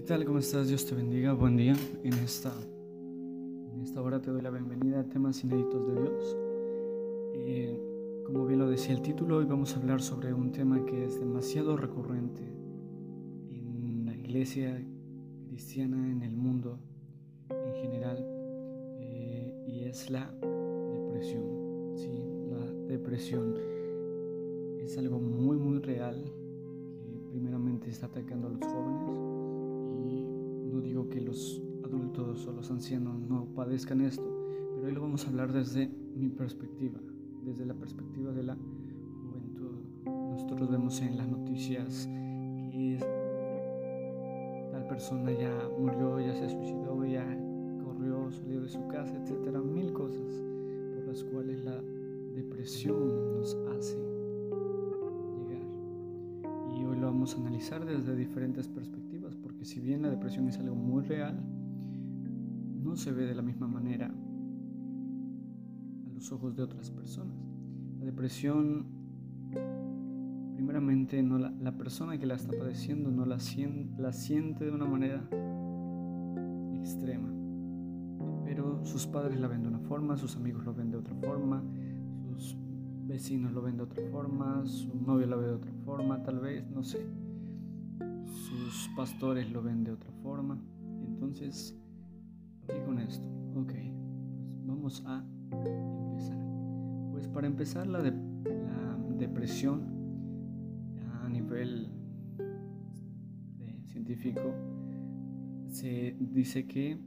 ¿Qué tal? ¿Cómo estás? Dios te bendiga. Buen día. En esta, en esta hora te doy la bienvenida a temas inéditos de Dios. Eh, como bien lo decía el título, hoy vamos a hablar sobre un tema que es demasiado recurrente en la iglesia cristiana, en el mundo en general, eh, y es la depresión. Sí, la depresión es algo muy, muy real que primeramente está atacando a los jóvenes que los adultos o los ancianos no padezcan esto, pero hoy lo vamos a hablar desde mi perspectiva, desde la perspectiva de la juventud. Nosotros vemos en las noticias que tal persona ya murió, ya se suicidó, ya corrió, salió de su casa, etcétera, mil cosas por las cuales la depresión nos hace llegar. Y hoy lo vamos a analizar desde diferentes perspectivas que si bien la depresión es algo muy real, no se ve de la misma manera a los ojos de otras personas. La depresión, primeramente, no la, persona que la está padeciendo no la, la siente de una manera extrema, pero sus padres la ven de una forma, sus amigos lo ven de otra forma, sus vecinos lo ven de otra forma, su novio lo ve de otra forma, tal vez, no sé sus pastores lo ven de otra forma. Entonces, ¿qué con esto? Ok, pues vamos a empezar. Pues para empezar, la, la depresión a nivel científico se dice que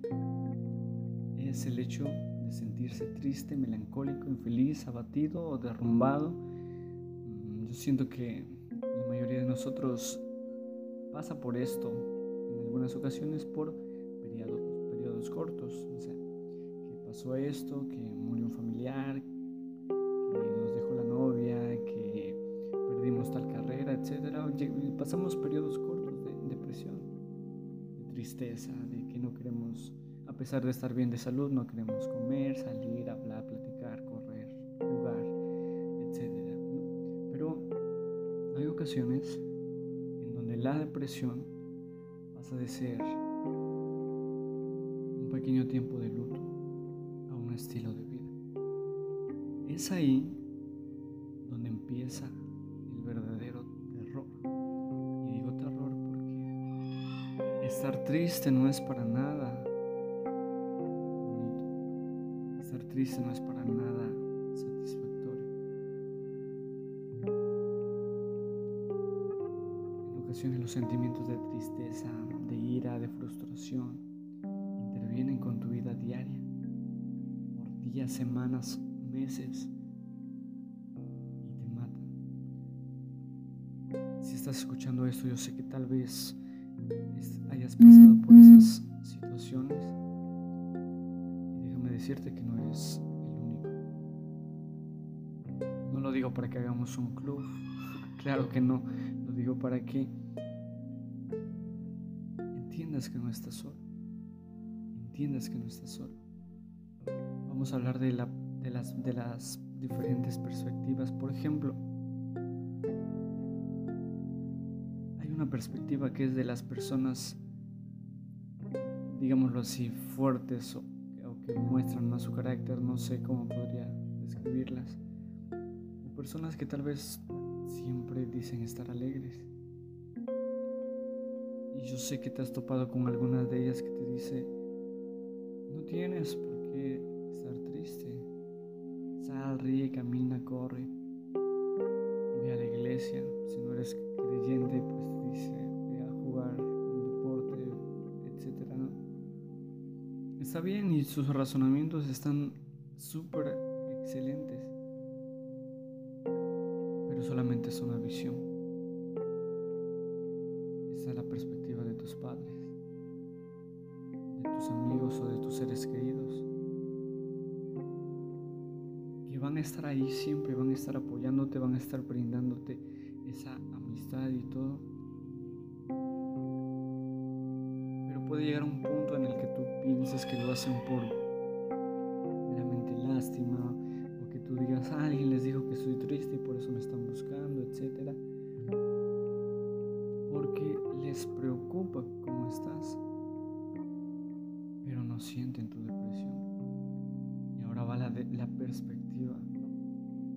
es el hecho de sentirse triste, melancólico, infeliz, abatido o derrumbado. Mm, yo siento que la mayoría de nosotros pasa por esto en algunas ocasiones por periodos, periodos cortos. O sea, que pasó esto, que murió un familiar, que nos dejó la novia, que perdimos tal carrera, etc. Pasamos periodos cortos de depresión, de tristeza, de que no queremos, a pesar de estar bien de salud, no queremos comer, salir, hablar, platicar, correr, jugar, etc. Pero hay ocasiones la depresión pasa de ser un pequeño tiempo de luto a un estilo de vida. Es ahí donde empieza el verdadero terror. Y digo terror porque estar triste no es para nada bonito. Estar triste no es para nada los sentimientos de tristeza, de ira, de frustración intervienen con tu vida diaria, por días, semanas, meses, y te matan. Si estás escuchando esto, yo sé que tal vez hayas pasado por esas situaciones. Y déjame decirte que no eres el único. No lo digo para que hagamos un club, claro que no, lo digo para que entiendas que no estás solo. Entiendas que no estás solo. Vamos a hablar de, la, de, las, de las diferentes perspectivas. Por ejemplo, hay una perspectiva que es de las personas, digámoslo así, fuertes o, o que muestran más su carácter, no sé cómo podría describirlas. O personas que tal vez siempre dicen estar alegres y yo sé que te has topado con algunas de ellas que te dice, no tienes por qué estar triste. Sal, ríe, camina, corre. Ve a la iglesia. Si no eres creyente, pues te dice, ve a jugar un deporte, etc. Está bien y sus razonamientos están súper excelentes. Pero solamente es una visión. De tus seres queridos, que van a estar ahí siempre, van a estar apoyándote, van a estar brindándote esa amistad y todo. Pero puede llegar un punto en el que tú pienses que lo hacen por meramente lástima o que tú digas, ah, alguien les dijo que estoy triste y por eso me están buscando, etcétera porque les preocupa cómo estás no sienten tu depresión. Y ahora va la, de, la perspectiva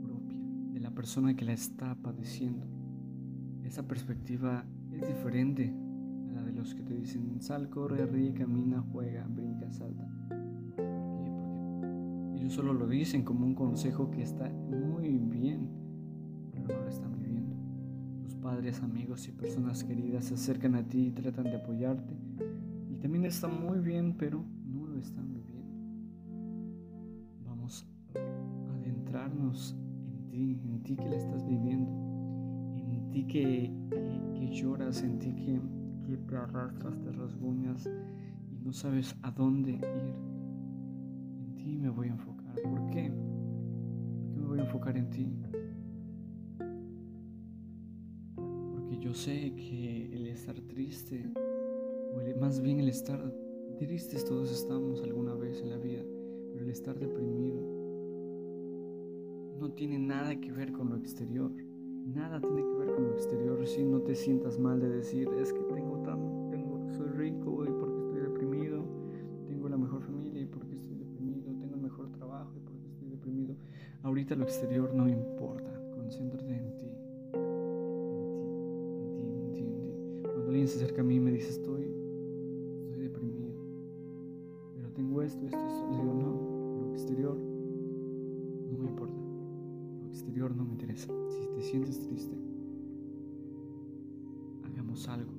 propia de la persona que la está padeciendo. Esa perspectiva es diferente a la de los que te dicen sal, corre, ríe, camina, juega, brinca, salta. ¿Por qué? Porque ellos solo lo dicen como un consejo que está muy bien, pero no lo están viviendo. Tus padres, amigos y personas queridas se acercan a ti y tratan de apoyarte. Y también está muy bien, pero lo están viviendo. Vamos a adentrarnos en ti, en ti que la estás viviendo, en ti que, que, lloras, en ti que, que te arrastras, te rasguñas y no sabes a dónde ir. En ti me voy a enfocar. ¿Por qué? ¿Por qué me voy a enfocar en ti? Porque yo sé que el estar triste, o más bien el estar tristes todos estamos alguna vez en la vida, pero el estar deprimido no tiene nada que ver con lo exterior. Nada tiene que ver con lo exterior. Si no te sientas mal de decir, es que tengo tan, tengo, soy rico y porque estoy deprimido, tengo la mejor familia y porque estoy deprimido, tengo el mejor trabajo y porque estoy deprimido. Ahorita lo exterior no importa. Esto, esto, esto, digo, no, lo exterior no me importa exterior no me interesa. Si te sientes triste, hagamos algo.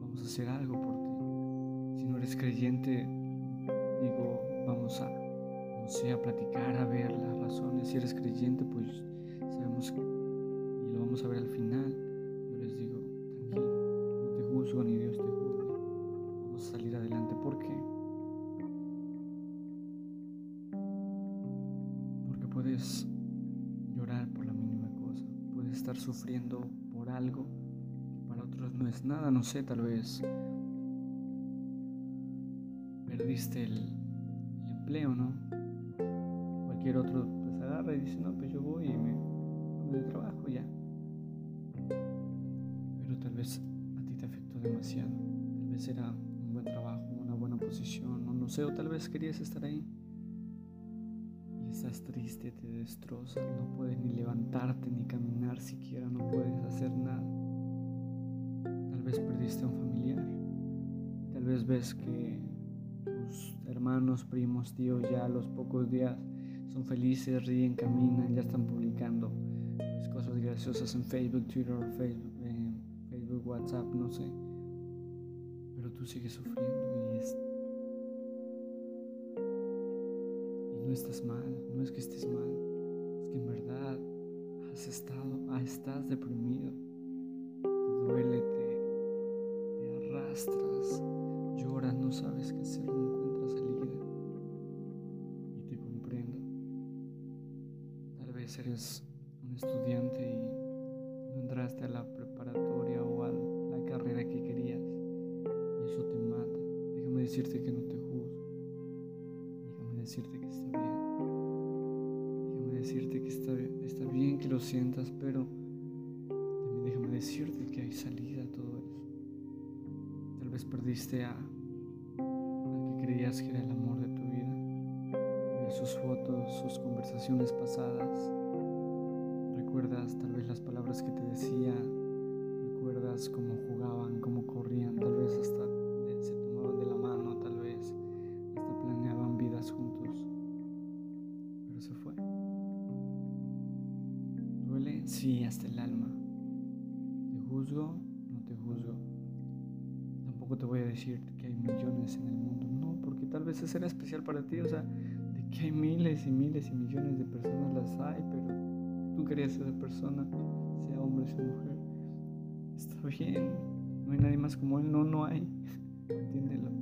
Vamos a hacer algo por ti. Si no eres creyente, digo, vamos a, no sé, a platicar, a ver las razones. Si eres creyente, pues sabemos que, y lo vamos a ver al final. Yo les digo, tranquilo, no te juzgo ni Dios te juzgue. Sufriendo por algo que para otros no es nada, no sé, tal vez perdiste el, empleo, ¿no? Cualquier otro pues agarra y dice, no, pues yo voy y me, me de trabajo ya. Pero tal vez a ti te afectó demasiado, tal vez era un buen trabajo, una buena posición, no, no sé, o tal vez querías estar ahí estás triste, te destrozas, no puedes ni levantarte ni caminar siquiera, no puedes hacer nada. Tal vez perdiste a un familiar, tal vez ves que tus hermanos, primos, tíos ya a los pocos días son felices, ríen, caminan, ya están publicando pues, cosas graciosas en Facebook, Twitter, Facebook, eh, Facebook, WhatsApp, no sé. Pero tú sigues sufriendo y es no estás mal, no es que estés mal, es que en verdad has estado, ah, estás deprimido, te duele, te, arrastras, lloras, no sabes qué hacer, no encuentras salida. Y te comprendo. Tal vez eres perdiste a, al que creías que era el amor de tu vida. Ves sus fotos, sus conversaciones pasadas. Recuerdas tal vez las palabras que te decía. Recuerdas cómo jugaban, cómo corrían, tal vez hasta se tomaban de la mano, tal vez hasta planeaban vidas juntos Sí, hasta el alma. ¿Te juzgo? No te juzgo. Tampoco te voy a decir que hay millones en el mundo. No, porque tal vez ese era especial para ti. O sea, de que hay miles y miles y millones de personas las hay, pero tú querías ser esa persona, sea hombre, sea mujer. Está bien. No hay nadie más como él. No, no hay. Entiéndelo.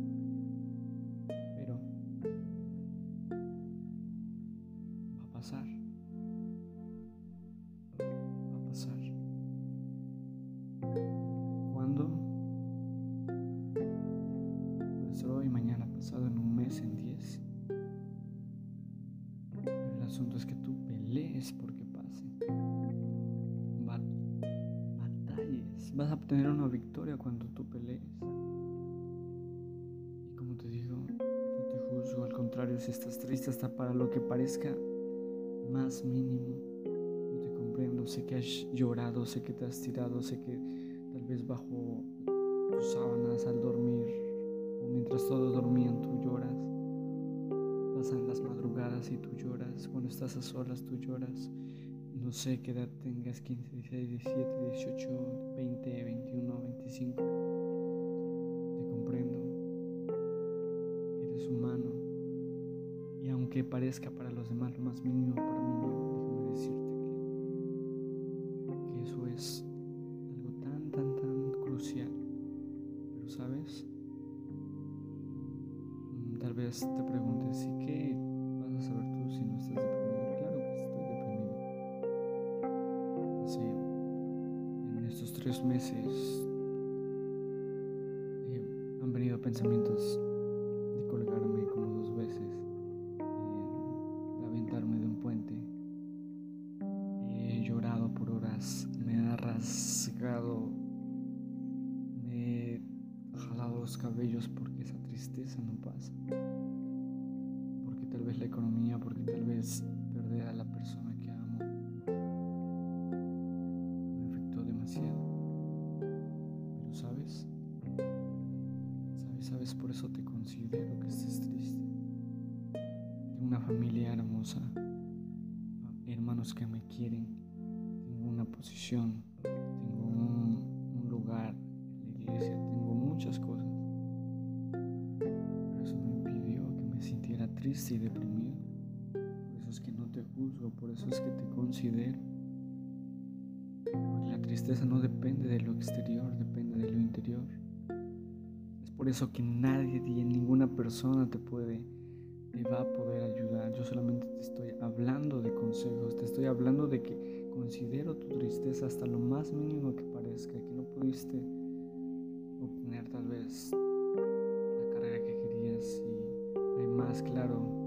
En un mes, en diez. El asunto es que tú pelees porque pase. batalles. Vas a obtener una victoria cuando tú pelees. Y como te digo, no te juzgo. Al contrario, si estás triste hasta para lo que parezca más mínimo, yo te comprendo sé que has llorado, sé que te has tirado, sé que tal vez bajo tus sábanas al dormir mientras todos dormían tú lloras. Pasan las madrugadas y tú lloras. Cuando estás a solas tú lloras. No sé qué edad tengas, 15, 16, 17, 18, 20, 21, 25. Te comprendo. Eres humano. Y aunque parezca para los demás lo más mínimo, para mí no, la economía, porque tal vez perder a la persona que amo me afectó demasiado. Pero sabes, sabes, sabes, por eso te considero que estés triste. Tengo una familia hermosa, hermanos que me quieren, tengo una posición, tengo un, un lugar en la iglesia, tengo muchas cosas. Pero eso no impidió que me sintiera triste y deprimido. Te juzgo, por eso es que te considero. Porque la tristeza no depende de lo exterior, depende de lo interior. Es por eso que nadie y ninguna persona te puede, te va a poder ayudar. Yo solamente te estoy hablando de consejos, te estoy hablando de que considero tu tristeza hasta lo más mínimo que parezca, que no pudiste obtener tal vez la carrera que querías y hay más claro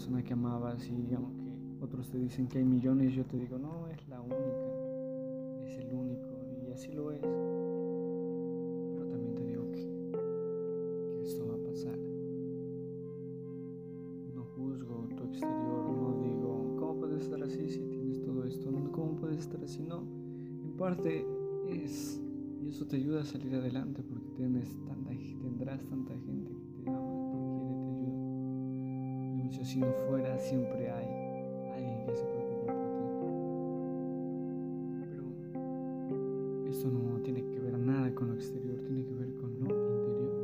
persona que amabas y aunque otros te dicen que hay millones, yo te digo, no, es la única, es el único y así lo es. Pero también te digo que, que esto va a pasar. No juzgo tu exterior, no digo, ¿cómo puedes estar así si tienes todo esto? ¿Cómo puedes estar así? No, en parte es, y eso te ayuda a salir adelante porque tienes tanta, tendrás tanta gente si no fuera, siempre hay alguien que se preocupa por ti. Pero esto no tiene que ver nada con lo exterior, tiene que ver con lo interior.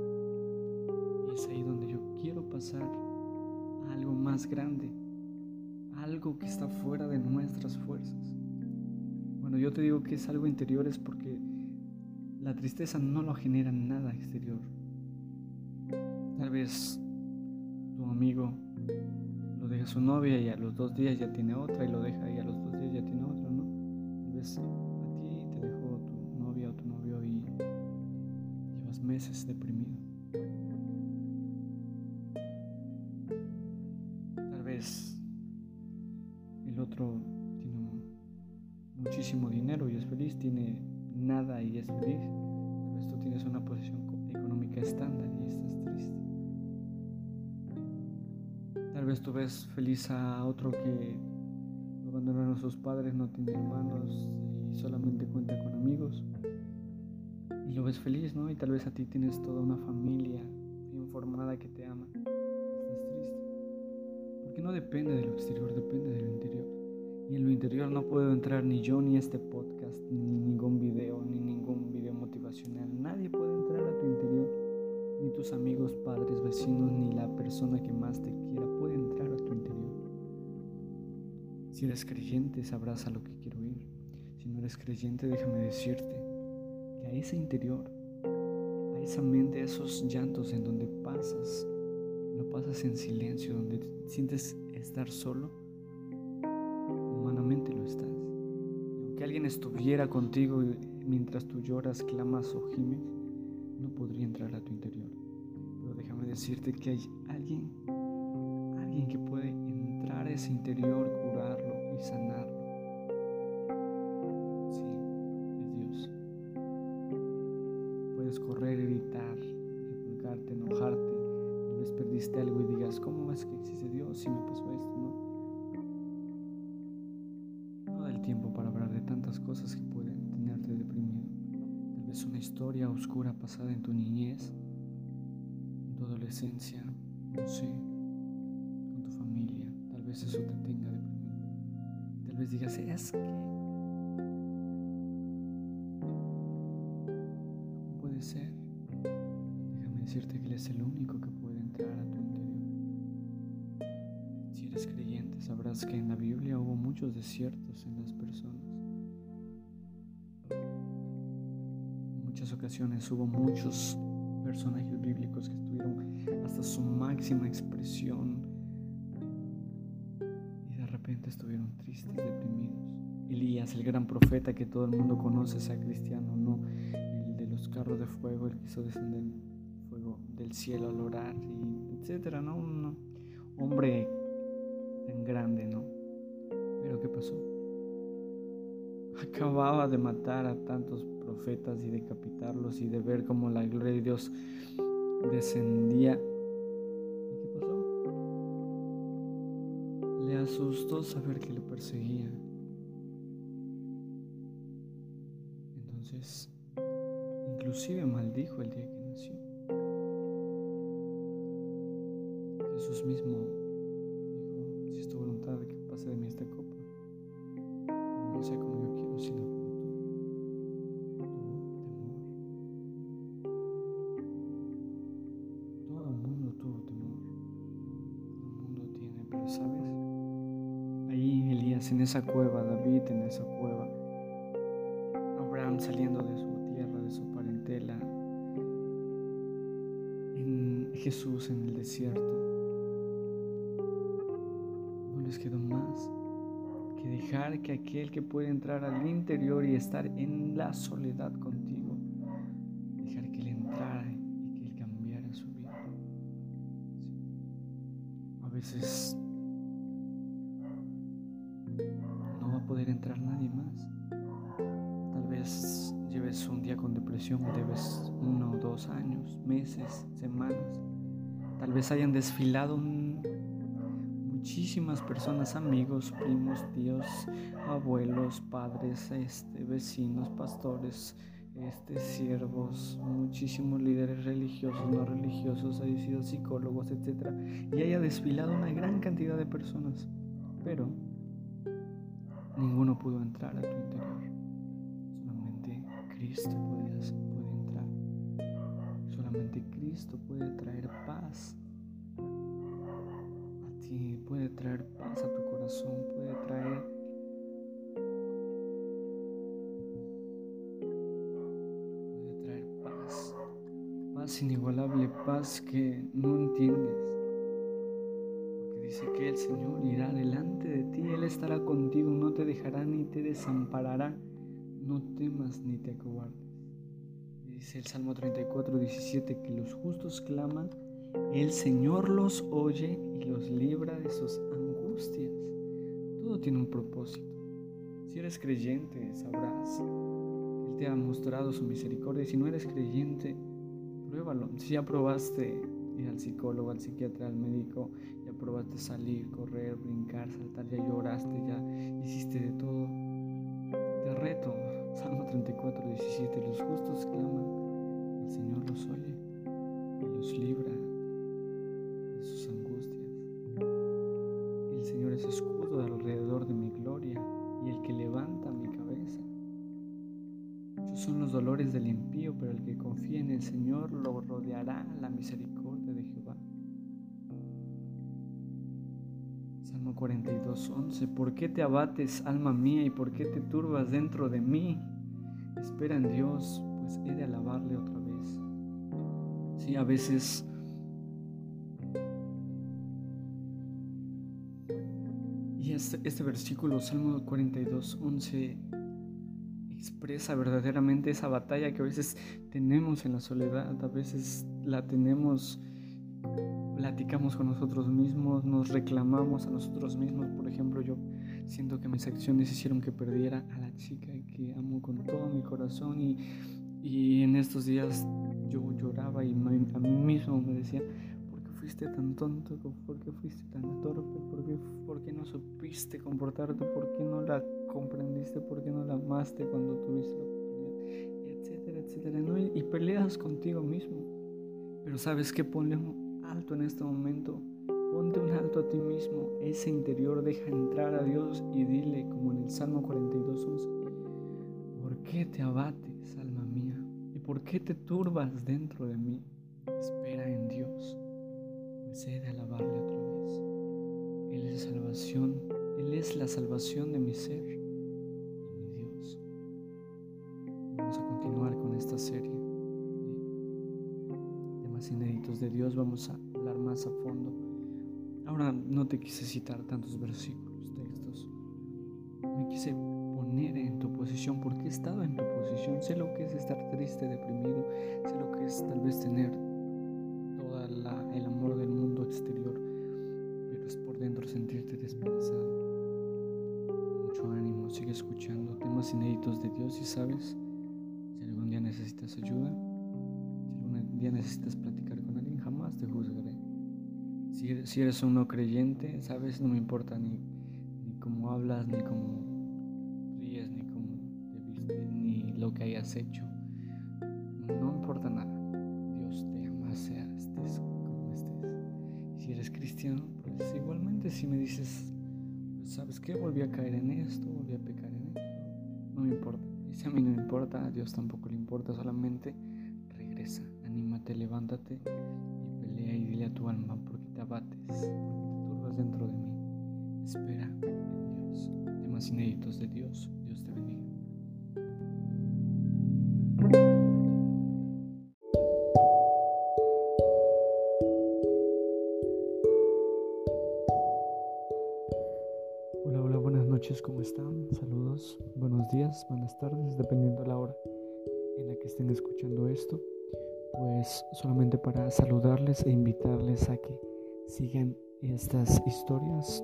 Y es ahí donde yo quiero pasar a algo más grande, algo que está fuera de nuestras fuerzas. Cuando yo te digo que es algo interior es porque la tristeza no lo genera nada exterior. Tal vez tu amigo lo deja su novia y a los dos días ya tiene otra y lo deja y a los dos días ya tiene otra, ¿no? Tal vez a ti te dejó tu novia o tu novio y llevas meses deprimido. Tal vez el otro tiene muchísimo dinero y es feliz, tiene nada y es feliz. Tal vez tú tienes una posición económica estándar y estás triste. Tal vez tú ves feliz a otro que abandonaron a sus padres, no tiene hermanos y solamente cuenta con amigos. Y lo ves feliz, ¿no? Y tal vez a ti tienes toda una familia bien formada que te ama. Estás triste. Porque no depende de lo exterior, depende de lo interior. Y en lo interior no puedo entrar ni yo, ni este podcast, ni ningún video, ni ningún video motivacional. Nadie puede entrar a tu interior. Ni tus amigos, padres, vecinos, ni la persona que más te quiera puede Si eres creyente, sabrás a lo que quiero ir. Si no eres creyente, déjame decirte que a ese interior, a esa mente, a esos llantos en donde pasas, lo pasas en silencio, donde sientes estar solo, humanamente lo estás. Aunque alguien estuviera contigo mientras tú lloras, clamas o gimes, no podría entrar a tu interior. Pero déjame decirte que hay alguien, alguien que puede entrar a ese interior, curarlo y sanarlo. Sí, es Dios. Puedes correr, gritar, repulgarte, enojarte. Tal vez perdiste algo y digas, ¿cómo es que existe Dios si me pasó esto? No. No da el tiempo para hablar de tantas cosas que pueden tenerte deprimido. Tal vez una historia oscura pasada en tu niñez, en tu adolescencia, no sé, con tu familia. Tal vez eso te tenga vez digas, es que... ¿Cómo puede ser? Déjame decirte que Él es el único que puede entrar a tu si eres creyente, sabrás que en la Biblia hubo muchos desiertos en las personas. En muchas ocasiones hubo muchos personajes bíblicos que estuvieron hasta su máxima expresión estuvieron tristes, deprimidos. Elías, el gran profeta que todo el mundo conoce, sea cristiano o no, el de los carros de fuego, el que hizo descender fuego del cielo al orar, y etcétera, ¿no? Un hombre tan grande, ¿no? Pero ¿qué pasó? Acababa de matar a tantos profetas y decapitarlos y de ver cómo la gloria de Dios descendía. Asustó saber que lo perseguía. Entonces, inclusive maldijo el día que nació. Jesús mismo esa cueva, David en esa cueva, Abraham saliendo de su tierra, de su parentela, en Jesús en el desierto. Les quedó más que dejar que aquel que puede entrar al interior y estar en la soledad contigo, poder entrar nadie más. Tal vez lleves un día con depresión debes uno dos años, meses, semanas. Tal vez hayan desfilado muchísimas personas, amigos, primos, tíos, abuelos, padres, este, vecinos, pastores, este, siervos, muchísimos líderes religiosos, no religiosos, sido psicólogos, etc. Y haya desfilado una gran cantidad de personas, pero ninguno pudo entrar a tu interior. Solamente Cristo puede, entrar. Solamente Cristo puede traer paz puede traer paz a tu corazón, puede traer puede traer paz, paz inigualable, paz que no entiendes. Dice que el Señor irá delante de ti, Él estará contigo, no te dejará ni te desamparará. No temas ni te acobardes. Dice el Salmo 34, 17 que los justos claman el Señor los oye y los libra de sus angustias. Todo tiene un propósito. Si eres creyente, sabrás que Él te ha mostrado su misericordia. Si no eres creyente, pruébalo. Si ya probaste ir al psicólogo, al psiquiatra, al médico, probaste salir, correr, brincar, saltar, ya lloraste, ya hiciste de todo. Te reto, Salmo 34, 17, los justos claman, el Señor los oye y los libra sus angustias. El Señor es escudo alrededor de mi gloria y el que levanta mi cabeza. Muchos son los dolores del impío, pero el que confía en el Señor lo rodeará la misericordia de Jehová. Salmo 42, 11. ¿Por qué te abates, alma mía, y por qué te turbas dentro de mí? Espera en Dios, pues he de alabarle otra vez. Sí, a veces este, este, versículo, Salmo 42, 11, expresa verdaderamente esa batalla que a veces tenemos en la soledad, a veces la tenemos, platicamos con nosotros mismos, nos reclamamos a nosotros mismos. Por ejemplo, yo siento que mis acciones hicieron que perdiera a la chica que amo con todo mi corazón y, y en estos días yo lloraba y a mí mismo me decía, fuiste tan tonto? ¿Por qué fuiste tan torpe? ¿Por qué, ¿Por qué no supiste comportarte? ¿Por qué no la comprendiste, por qué no la amaste cuando tuviste la oportunidad, etcétera, etcétera. ¿no? Y, peleas contigo mismo. Pero sabes que ponle alto en este momento. Ponte un alto a ti mismo. Ese interior deja entrar a Dios y dile, como en el Salmo 42, 11, ¿por qué te abates, alma mía? ¿Y por qué te turbas dentro de mí? Espera en Dios. Pues he de alabarle otra vez. Él es salvación. Él es la salvación de mi ser y mi Dios. Vamos a continuar con esta serie inéditos de Dios. Vamos a hablar más a fondo. Ahora no te quise citar tantos versículos, textos. Me quise poner en tu posición porque he estado en tu posición. Sé lo que es estar triste, deprimido. Sé lo que es tal vez tener el amor del mundo exterior, pero es por dentro sentirte desplazado. Mucho ánimo, sigue escuchando temas inéditos de Dios y sabes, si algún día necesitas ayuda, si algún día necesitas Si eres, un no creyente, sabes, no me importa ni, ni cómo hablas, ni cómo ríes, ni cómo te vistes, ni lo que hayas hecho. No importa nada. Dios te ama, sea estés si eres cristiano, pues igualmente si me dices, pues sabes qué, volví a caer en esto, volví a pecar en esto, no me importa. Y si a mí no importa, a Dios tampoco le importa, solamente regresa, anímate, levántate y pelea y dile a tu alma, te abates, te turbas dentro de mí. Espera en Dios. Temas inéditos de Dios. Dios te bendiga. noches, ¿cómo están? Saludos, buenos días, buenas tardes, dependiendo de la hora en la que estén escuchando esto. Pues solamente para saludarles e invitarles a que sigan estas historias.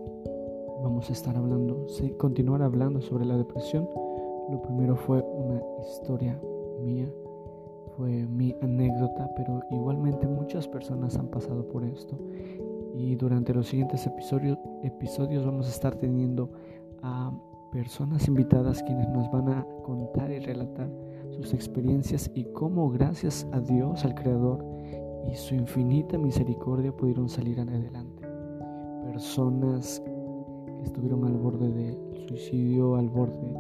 Vamos a estar hablando, continuar hablando sobre la depresión. Lo primero fue una historia mía, fue mi anécdota, pero igualmente muchas personas han pasado por esto. Y durante los siguientes episodios vamos a estar teniendo a personas invitadas quienes nos van a contar y relatar sus experiencias y cómo gracias a Dios, al Creador y su infinita misericordia pudieron salir adelante. Personas que estuvieron al borde del suicidio, al borde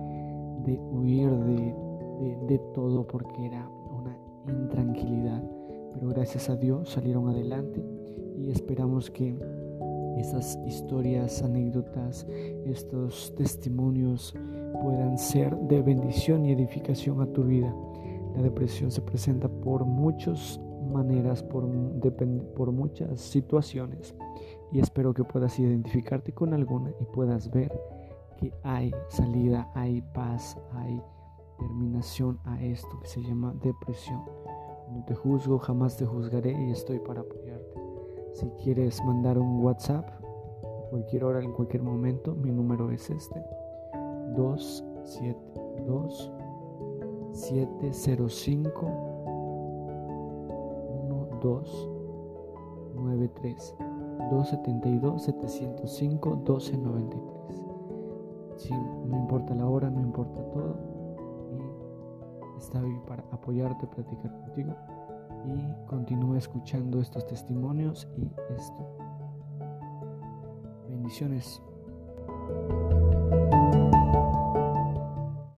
de huir de, de todo porque era una intranquilidad. Pero gracias a Dios salieron adelante y esperamos que esas historias, anécdotas, estos testimonios puedan ser de bendición y edificación a tu vida. La depresión se presenta por muchas maneras, por, por muchas situaciones y espero que puedas identificarte con alguna y puedas ver que hay salida, hay paz, hay terminación a esto que se llama depresión. No te juzgo, jamás te juzgaré y estoy para apoyarte. Si quieres mandar un WhatsApp, a cualquier hora, en cualquier momento, mi número es este: 272 705 1293 272 705 1293 Sí, no importa la hora, no importa todo. Y está ahí para apoyarte, platicar contigo y continúa escuchando estos testimonios y esto. Bendiciones.